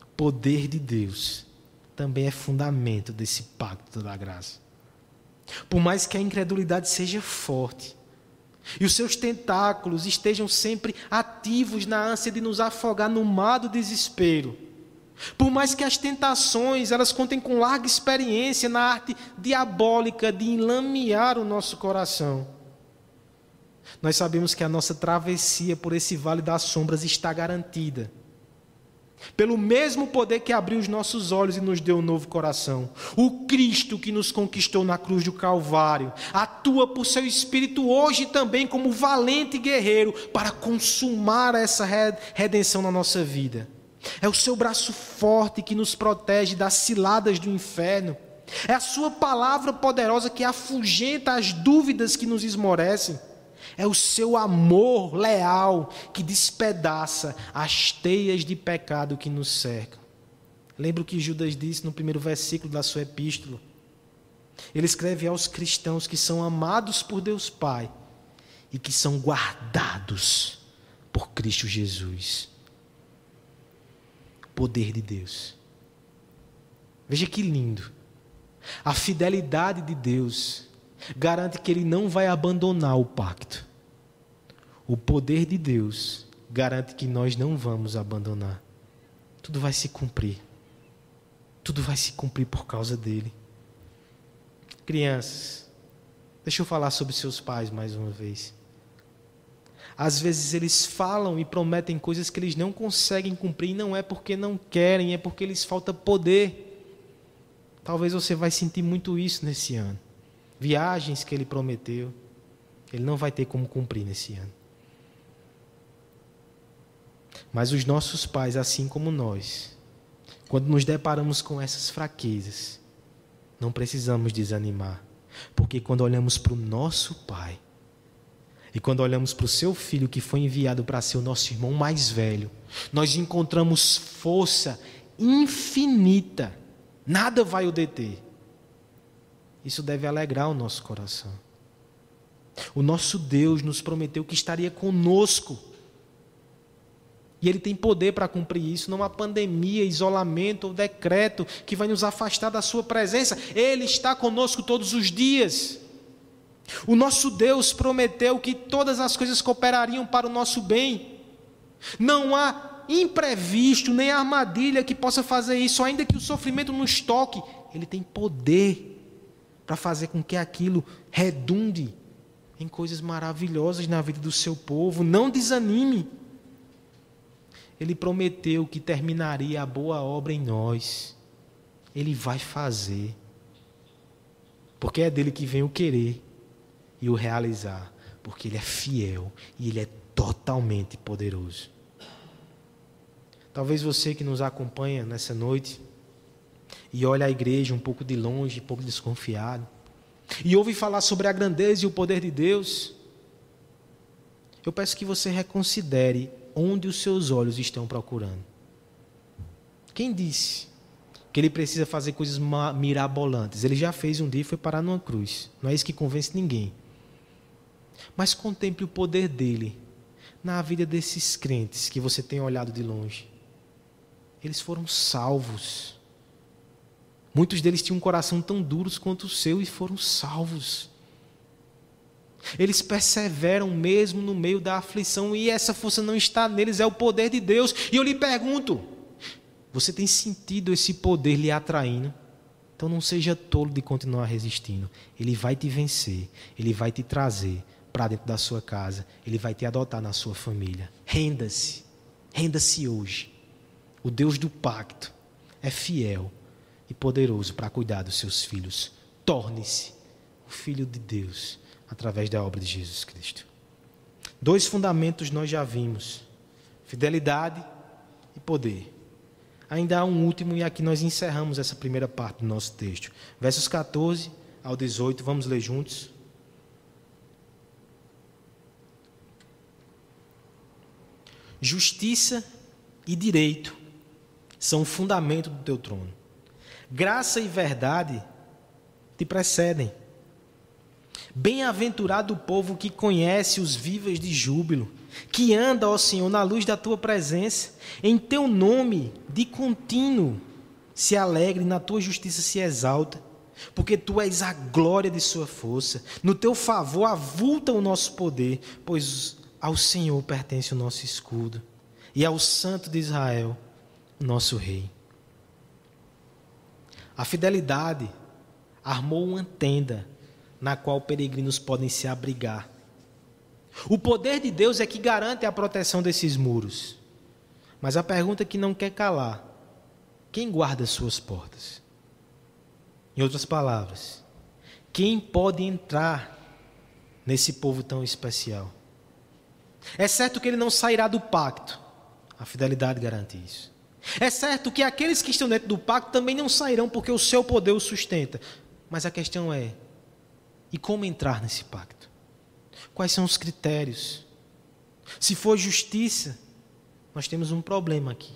O poder de Deus também é fundamento desse pacto da graça. Por mais que a incredulidade seja forte e os seus tentáculos estejam sempre ativos na ânsia de nos afogar no mar do desespero, por mais que as tentações elas contem com larga experiência na arte diabólica de enlamear o nosso coração, nós sabemos que a nossa travessia por esse vale das sombras está garantida. Pelo mesmo poder que abriu os nossos olhos e nos deu um novo coração. O Cristo que nos conquistou na cruz do Calvário atua por seu Espírito hoje também como valente guerreiro para consumar essa redenção na nossa vida. É o seu braço forte que nos protege das ciladas do inferno. É a sua palavra poderosa que afugenta as dúvidas que nos esmorecem. É o seu amor leal que despedaça as teias de pecado que nos cercam. Lembra o que Judas disse no primeiro versículo da sua epístola? Ele escreve aos cristãos que são amados por Deus Pai e que são guardados por Cristo Jesus. Poder de Deus. Veja que lindo. A fidelidade de Deus garante que ele não vai abandonar o pacto. O poder de Deus garante que nós não vamos abandonar. Tudo vai se cumprir. Tudo vai se cumprir por causa dele. Crianças, deixa eu falar sobre seus pais mais uma vez. Às vezes eles falam e prometem coisas que eles não conseguem cumprir, e não é porque não querem, é porque lhes falta poder. Talvez você vai sentir muito isso nesse ano viagens que ele prometeu, ele não vai ter como cumprir nesse ano. Mas os nossos pais, assim como nós, quando nos deparamos com essas fraquezas, não precisamos desanimar, porque quando olhamos para o nosso pai, e quando olhamos para o seu filho que foi enviado para ser o nosso irmão mais velho, nós encontramos força infinita, nada vai o deter. Isso deve alegrar o nosso coração. O nosso Deus nos prometeu que estaria conosco. E Ele tem poder para cumprir isso. Não há pandemia, isolamento ou decreto que vai nos afastar da Sua presença. Ele está conosco todos os dias. O nosso Deus prometeu que todas as coisas cooperariam para o nosso bem. Não há imprevisto nem armadilha que possa fazer isso, ainda que o sofrimento nos toque. Ele tem poder para fazer com que aquilo redunde em coisas maravilhosas na vida do seu povo. Não desanime. Ele prometeu que terminaria a boa obra em nós. Ele vai fazer. Porque é dele que vem o querer e o realizar. Porque ele é fiel e ele é totalmente poderoso. Talvez você que nos acompanha nessa noite e olha a igreja um pouco de longe, um pouco desconfiado, e ouve falar sobre a grandeza e o poder de Deus, eu peço que você reconsidere onde os seus olhos estão procurando. Quem disse que ele precisa fazer coisas mirabolantes. Ele já fez um dia e foi parar numa cruz. Não é isso que convence ninguém. Mas contemple o poder dele na vida desses crentes que você tem olhado de longe. Eles foram salvos. Muitos deles tinham um coração tão duros quanto o seu e foram salvos. Eles perseveram mesmo no meio da aflição e essa força não está neles, é o poder de Deus. E eu lhe pergunto: você tem sentido esse poder lhe atraindo? Então não seja tolo de continuar resistindo. Ele vai te vencer, ele vai te trazer para dentro da sua casa, ele vai te adotar na sua família. Renda-se, renda-se hoje. O Deus do pacto é fiel e poderoso para cuidar dos seus filhos. Torne-se o filho de Deus através da obra de Jesus Cristo. Dois fundamentos nós já vimos: fidelidade e poder. Ainda há um último, e aqui nós encerramos essa primeira parte do nosso texto. Versos 14 ao 18, vamos ler juntos. Justiça e direito são o fundamento do teu trono. Graça e verdade te precedem. Bem-aventurado o povo que conhece os vivas de júbilo, que anda, ó Senhor, na luz da tua presença, em teu nome de contínuo se alegre, na tua justiça se exalta, porque tu és a glória de sua força. No teu favor avulta o nosso poder, pois ao Senhor pertence o nosso escudo e ao Santo de Israel, nosso rei. A fidelidade armou uma tenda na qual peregrinos podem se abrigar. O poder de Deus é que garante a proteção desses muros. Mas a pergunta que não quer calar: quem guarda suas portas? Em outras palavras, quem pode entrar nesse povo tão especial? É certo que ele não sairá do pacto, a fidelidade garante isso. É certo que aqueles que estão dentro do pacto também não sairão porque o seu poder o sustenta. Mas a questão é: e como entrar nesse pacto? Quais são os critérios? Se for justiça, nós temos um problema aqui.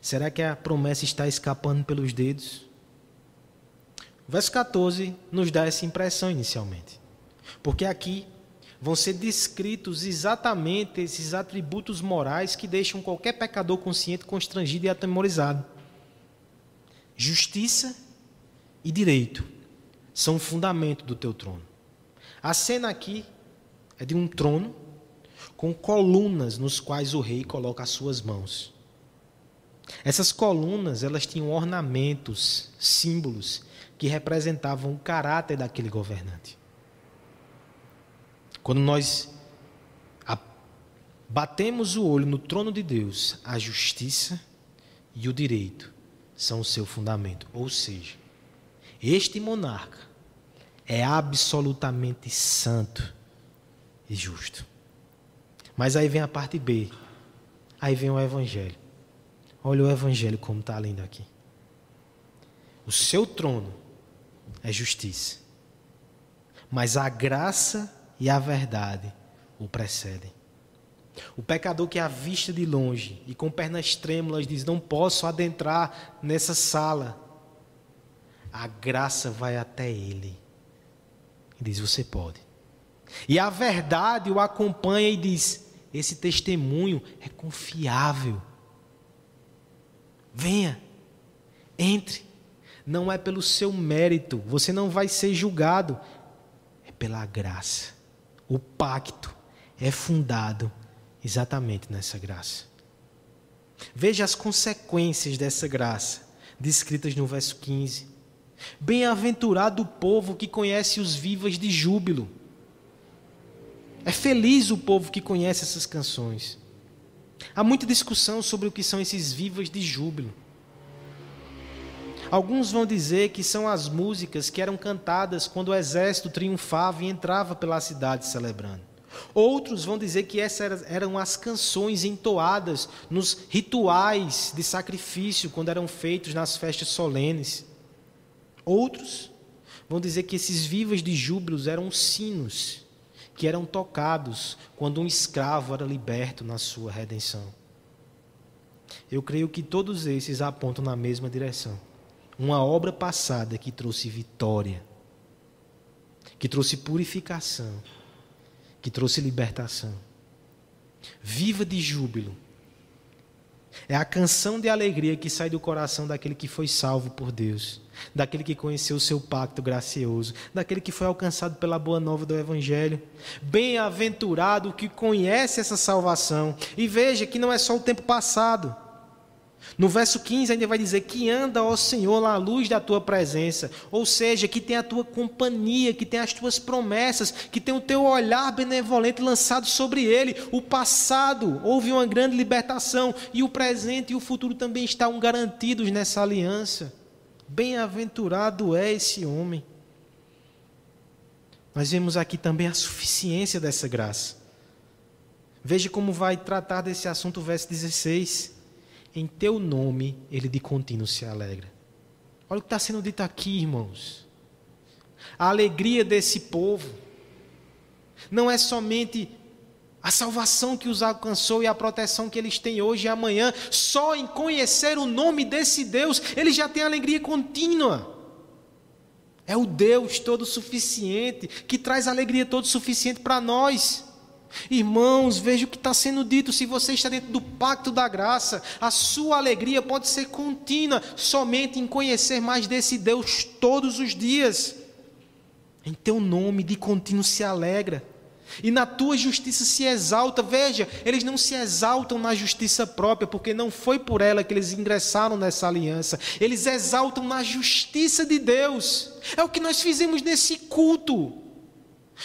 Será que a promessa está escapando pelos dedos? O verso 14 nos dá essa impressão inicialmente. Porque aqui vão ser descritos exatamente esses atributos morais que deixam qualquer pecador consciente constrangido e atemorizado: justiça e direito são o fundamento do teu trono. A cena aqui é de um trono com colunas nos quais o rei coloca as suas mãos. Essas colunas, elas tinham ornamentos, símbolos que representavam o caráter daquele governante. Quando nós batemos o olho no trono de Deus, a justiça e o direito são o seu fundamento. Ou seja, este monarca é absolutamente santo e justo. Mas aí vem a parte B. Aí vem o Evangelho. Olha o Evangelho como está lindo aqui. O seu trono é justiça. Mas a graça e a verdade o precedem. O pecador que a vista de longe e com pernas trêmulas diz: Não posso adentrar nessa sala. A graça vai até ele e diz: Você pode. E a verdade o acompanha e diz: Esse testemunho é confiável. Venha, entre. Não é pelo seu mérito, você não vai ser julgado, é pela graça. O pacto é fundado exatamente nessa graça. Veja as consequências dessa graça, descritas no verso 15. Bem-aventurado o povo que conhece os vivas de júbilo. É feliz o povo que conhece essas canções. Há muita discussão sobre o que são esses vivas de júbilo. Alguns vão dizer que são as músicas que eram cantadas quando o exército triunfava e entrava pela cidade celebrando. Outros vão dizer que essas eram as canções entoadas nos rituais de sacrifício quando eram feitos nas festas solenes. Outros vão dizer que esses vivas de júbilos eram sinos que eram tocados quando um escravo era liberto na sua redenção. Eu creio que todos esses apontam na mesma direção. Uma obra passada que trouxe vitória, que trouxe purificação, que trouxe libertação. Viva de júbilo. É a canção de alegria que sai do coração daquele que foi salvo por Deus, daquele que conheceu o seu pacto gracioso, daquele que foi alcançado pela boa nova do Evangelho. Bem-aventurado o que conhece essa salvação. E veja que não é só o tempo passado. No verso 15 ainda vai dizer que anda, ó Senhor, na luz da tua presença, ou seja, que tem a tua companhia, que tem as tuas promessas, que tem o teu olhar benevolente lançado sobre ele. O passado houve uma grande libertação e o presente e o futuro também estão garantidos nessa aliança. Bem-aventurado é esse homem. Nós vemos aqui também a suficiência dessa graça. Veja como vai tratar desse assunto o verso 16 em teu nome ele de contínuo se alegra. Olha o que está sendo dito aqui, irmãos. A alegria desse povo não é somente a salvação que os alcançou e a proteção que eles têm hoje e amanhã, só em conhecer o nome desse Deus, eles já têm alegria contínua. É o Deus todo suficiente, que traz alegria todo suficiente para nós. Irmãos, veja o que está sendo dito. Se você está dentro do pacto da graça, a sua alegria pode ser contínua somente em conhecer mais desse Deus todos os dias. Em teu nome de contínuo se alegra. E na tua justiça se exalta. Veja, eles não se exaltam na justiça própria, porque não foi por ela que eles ingressaram nessa aliança. Eles exaltam na justiça de Deus. É o que nós fizemos nesse culto.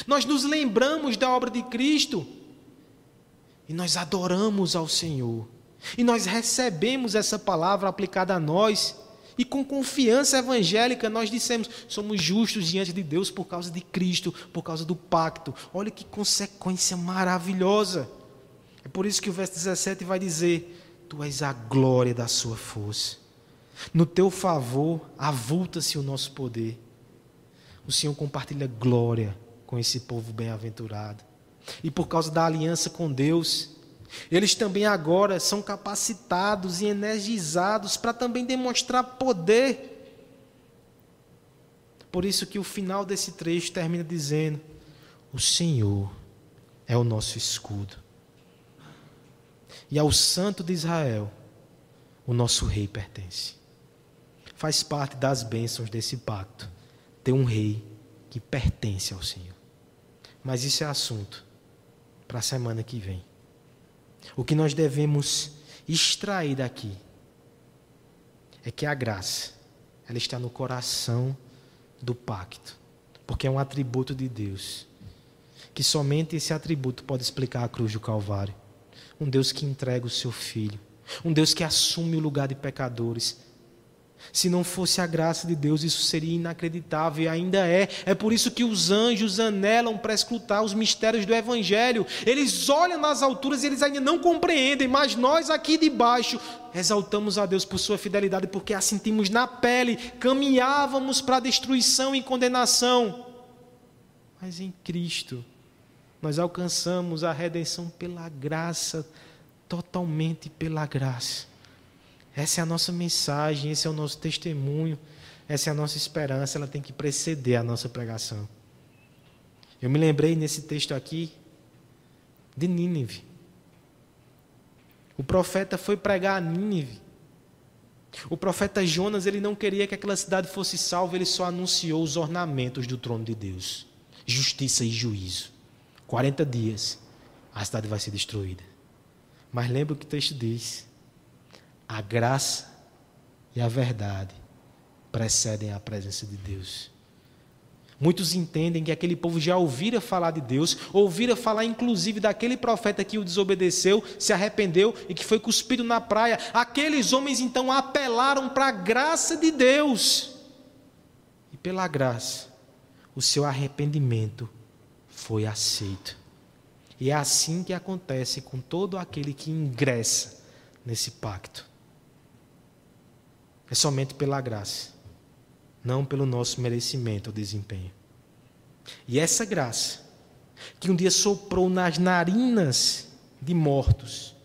Nós nos lembramos da obra de Cristo e nós adoramos ao Senhor. E nós recebemos essa palavra aplicada a nós. E com confiança evangélica nós dissemos: somos justos diante de Deus por causa de Cristo, por causa do pacto. Olha que consequência maravilhosa. É por isso que o verso 17 vai dizer: Tu és a glória da sua força. No teu favor avulta-se o nosso poder. O Senhor compartilha glória com esse povo bem-aventurado. E por causa da aliança com Deus, eles também agora são capacitados e energizados para também demonstrar poder. Por isso que o final desse trecho termina dizendo: O Senhor é o nosso escudo. E ao Santo de Israel, o nosso rei pertence. Faz parte das bênçãos desse pacto ter um rei que pertence ao Senhor. Mas isso é assunto para a semana que vem. O que nós devemos extrair daqui é que a graça, ela está no coração do pacto, porque é um atributo de Deus, que somente esse atributo pode explicar a cruz do Calvário. Um Deus que entrega o seu filho, um Deus que assume o lugar de pecadores, se não fosse a graça de Deus, isso seria inacreditável e ainda é. É por isso que os anjos anelam para escutar os mistérios do Evangelho. Eles olham nas alturas e eles ainda não compreendem, mas nós aqui de baixo exaltamos a Deus por sua fidelidade, porque a sentimos na pele, caminhávamos para destruição e condenação. Mas em Cristo, nós alcançamos a redenção pela graça, totalmente pela graça. Essa é a nossa mensagem, esse é o nosso testemunho, essa é a nossa esperança, ela tem que preceder a nossa pregação. Eu me lembrei nesse texto aqui de Nínive. O profeta foi pregar a Nínive. O profeta Jonas, ele não queria que aquela cidade fosse salva, ele só anunciou os ornamentos do trono de Deus: justiça e juízo. 40 dias, a cidade vai ser destruída. Mas lembra o que o texto diz: a graça e a verdade precedem a presença de Deus. Muitos entendem que aquele povo já ouvira falar de Deus, ouvira falar inclusive daquele profeta que o desobedeceu, se arrependeu e que foi cuspido na praia. Aqueles homens então apelaram para a graça de Deus. E pela graça, o seu arrependimento foi aceito. E é assim que acontece com todo aquele que ingressa nesse pacto é somente pela graça, não pelo nosso merecimento ou desempenho. E essa graça, que um dia soprou nas narinas de mortos,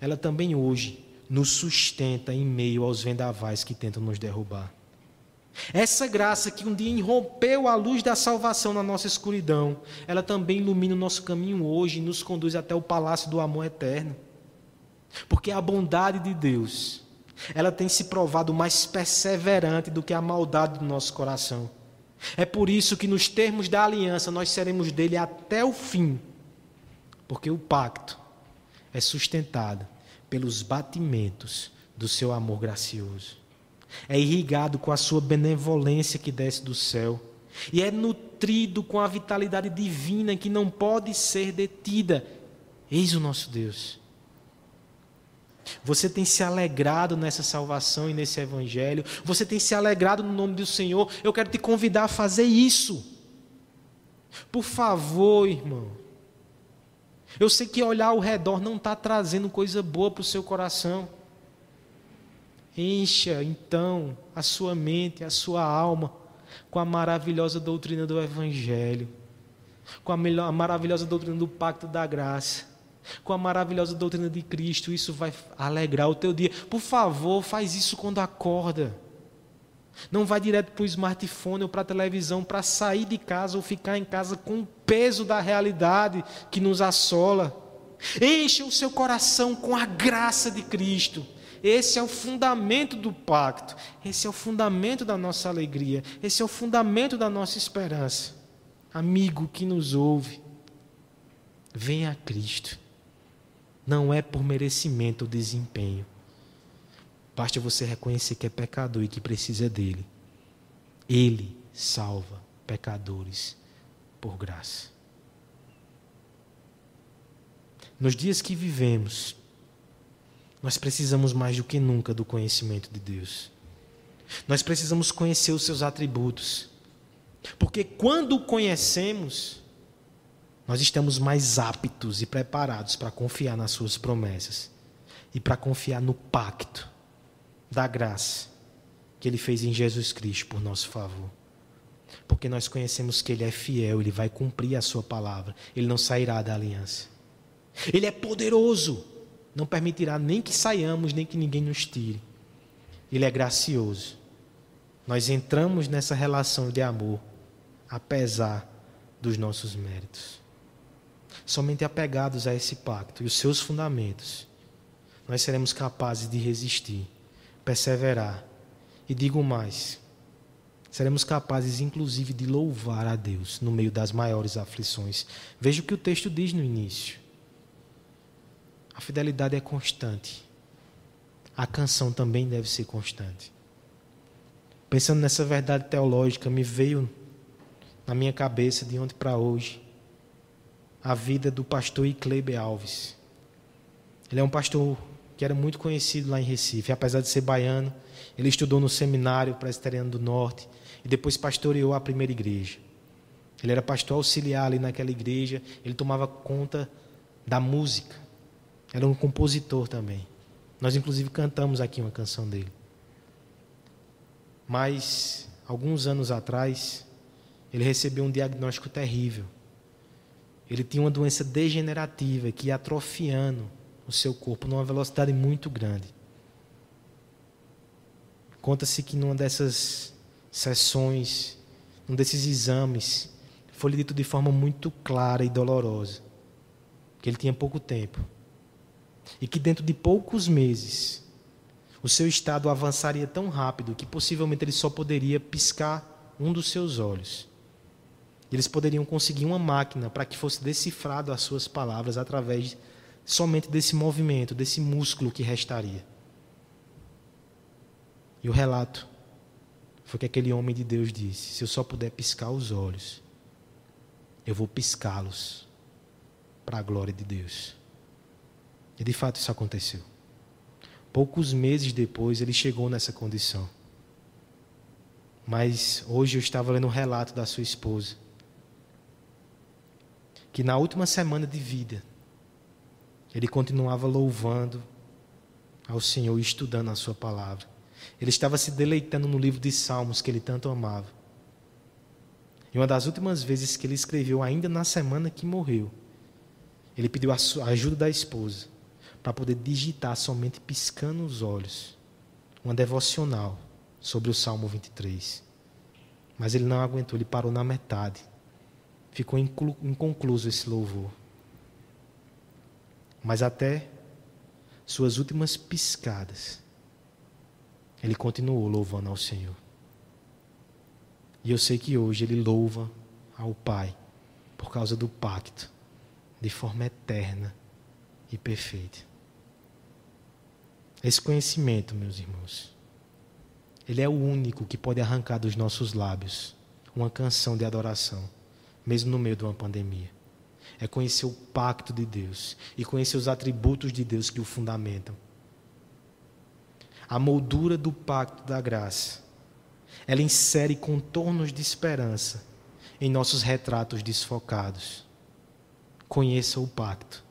ela também hoje nos sustenta em meio aos vendavais que tentam nos derrubar. Essa graça que um dia irrompeu a luz da salvação na nossa escuridão, ela também ilumina o nosso caminho hoje e nos conduz até o palácio do amor eterno. Porque a bondade de Deus, ela tem se provado mais perseverante do que a maldade do nosso coração. É por isso que, nos termos da aliança, nós seremos dele até o fim, porque o pacto é sustentado pelos batimentos do seu amor gracioso é irrigado com a sua benevolência que desce do céu, e é nutrido com a vitalidade divina que não pode ser detida. Eis o nosso Deus. Você tem se alegrado nessa salvação e nesse evangelho, você tem se alegrado no nome do Senhor. Eu quero te convidar a fazer isso. Por favor, irmão. Eu sei que olhar ao redor não está trazendo coisa boa para o seu coração. Encha então a sua mente, a sua alma com a maravilhosa doutrina do Evangelho, com a, melhor, a maravilhosa doutrina do pacto da graça, com a maravilhosa doutrina de Cristo. Isso vai alegrar o teu dia. Por favor, faz isso quando acorda. Não vá direto para o smartphone ou para a televisão para sair de casa ou ficar em casa com o peso da realidade que nos assola. Encha o seu coração com a graça de Cristo. Esse é o fundamento do pacto, esse é o fundamento da nossa alegria, esse é o fundamento da nossa esperança. Amigo que nos ouve, venha a Cristo. Não é por merecimento ou desempenho. Basta você reconhecer que é pecador e que precisa dele. Ele salva pecadores por graça. Nos dias que vivemos, nós precisamos mais do que nunca do conhecimento de Deus. Nós precisamos conhecer os seus atributos. Porque quando o conhecemos, nós estamos mais aptos e preparados para confiar nas suas promessas e para confiar no pacto da graça que ele fez em Jesus Cristo por nosso favor. Porque nós conhecemos que ele é fiel, ele vai cumprir a sua palavra, ele não sairá da aliança. Ele é poderoso não permitirá nem que saiamos, nem que ninguém nos tire. Ele é gracioso. Nós entramos nessa relação de amor, apesar dos nossos méritos. Somente apegados a esse pacto e os seus fundamentos, nós seremos capazes de resistir, perseverar. E digo mais, seremos capazes, inclusive, de louvar a Deus no meio das maiores aflições. Veja o que o texto diz no início. A fidelidade é constante. A canção também deve ser constante. Pensando nessa verdade teológica, me veio na minha cabeça de ontem para hoje a vida do pastor Iclebe Alves. Ele é um pastor que era muito conhecido lá em Recife, apesar de ser baiano, ele estudou no seminário presbiteriano do Norte e depois pastoreou a primeira igreja. Ele era pastor auxiliar ali naquela igreja, ele tomava conta da música. Era um compositor também. Nós, inclusive, cantamos aqui uma canção dele. Mas, alguns anos atrás, ele recebeu um diagnóstico terrível. Ele tinha uma doença degenerativa que ia atrofiando o seu corpo numa velocidade muito grande. Conta-se que numa dessas sessões, num desses exames, foi lhe dito de forma muito clara e dolorosa que ele tinha pouco tempo e que dentro de poucos meses o seu estado avançaria tão rápido que possivelmente ele só poderia piscar um dos seus olhos. Eles poderiam conseguir uma máquina para que fosse decifrado as suas palavras através somente desse movimento, desse músculo que restaria. E o relato foi que aquele homem de Deus disse: Se eu só puder piscar os olhos, eu vou piscá-los para a glória de Deus. E de fato isso aconteceu. Poucos meses depois ele chegou nessa condição. Mas hoje eu estava lendo um relato da sua esposa. Que na última semana de vida, ele continuava louvando ao Senhor estudando a Sua palavra. Ele estava se deleitando no livro de Salmos que ele tanto amava. E uma das últimas vezes que ele escreveu, ainda na semana que morreu, ele pediu a ajuda da esposa para poder digitar somente piscando os olhos uma devocional sobre o Salmo 23. Mas ele não aguentou, ele parou na metade. Ficou inconcluso esse louvor. Mas até suas últimas piscadas, ele continuou louvando ao Senhor. E eu sei que hoje ele louva ao Pai por causa do pacto de forma eterna e perfeita. Esse conhecimento, meus irmãos, ele é o único que pode arrancar dos nossos lábios uma canção de adoração, mesmo no meio de uma pandemia. É conhecer o pacto de Deus e conhecer os atributos de Deus que o fundamentam. A moldura do pacto da graça, ela insere contornos de esperança em nossos retratos desfocados. Conheça o pacto,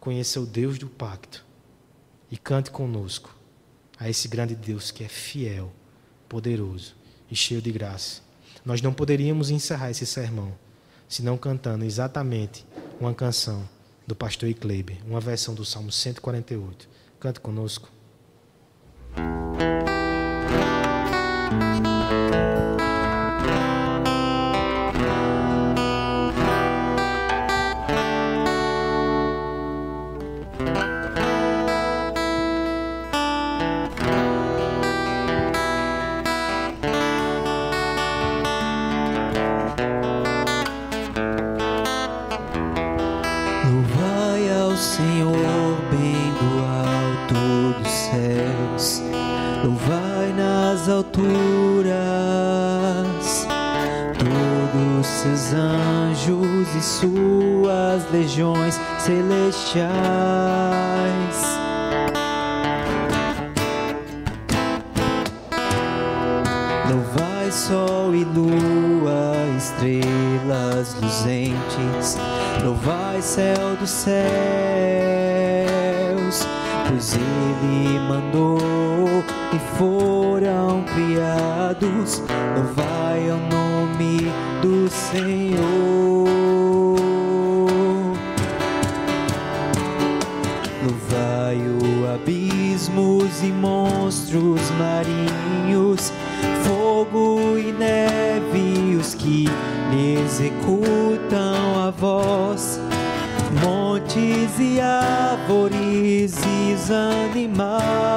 conheça o Deus do pacto e cante conosco a esse grande Deus que é fiel, poderoso e cheio de graça. Nós não poderíamos encerrar esse sermão se não cantando exatamente uma canção do pastor Ikleber, uma versão do Salmo 148. Cante conosco. seus anjos e suas legiões celestiais. Louvai sol e lua, estrelas luzentes, vai céu dos céus, pois ele mandou que foram criados, louvai o nome do Senhor. Louvai o abismos e monstros marinhos, fogo e neve, os que executam a voz montes e árvores e os animais.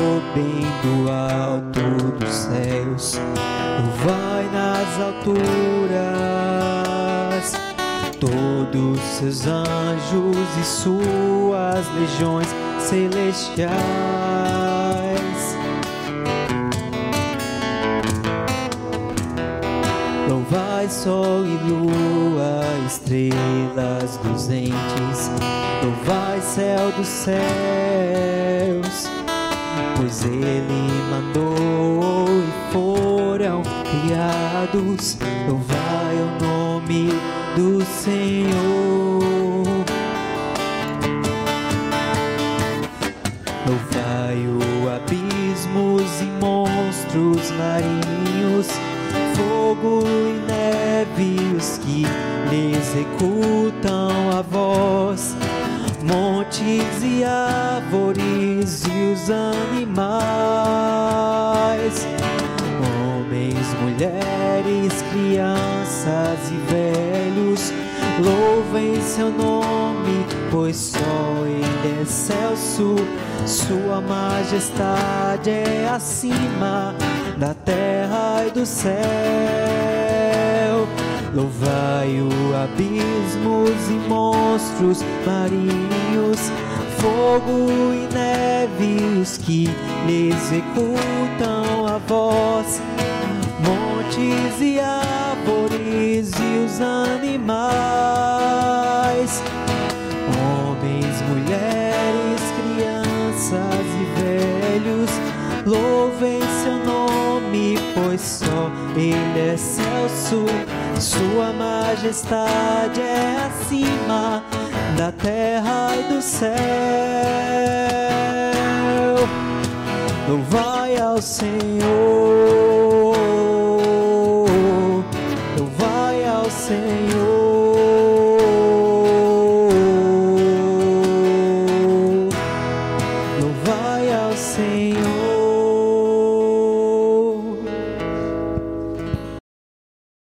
céus. Louvai nas alturas todos seus anjos e suas legiões celestiais. Louvai sol e lua, estrelas dos entes, louvai céu dos céus, pois ele mandou e foram criados. Louvai o nome do Senhor. Louvai-o abismos e monstros marinhos, fogo e neve, os que executam a voz, montes e árvores e os animais, homens, mulheres, crianças e velhos, louvem seu nome, pois só Ele é excelso, Sua majestade é acima da terra e do céu. Louvai-o, abismos e monstros marinhos, fogo e neves que executam a voz, montes e árvores e os animais, homens, mulheres, crianças e velhos, louvem seu nome, pois só Ele é excelso, Sua majestade é acima da terra e do céu. Louvai ao Senhor. Louvai ao Senhor.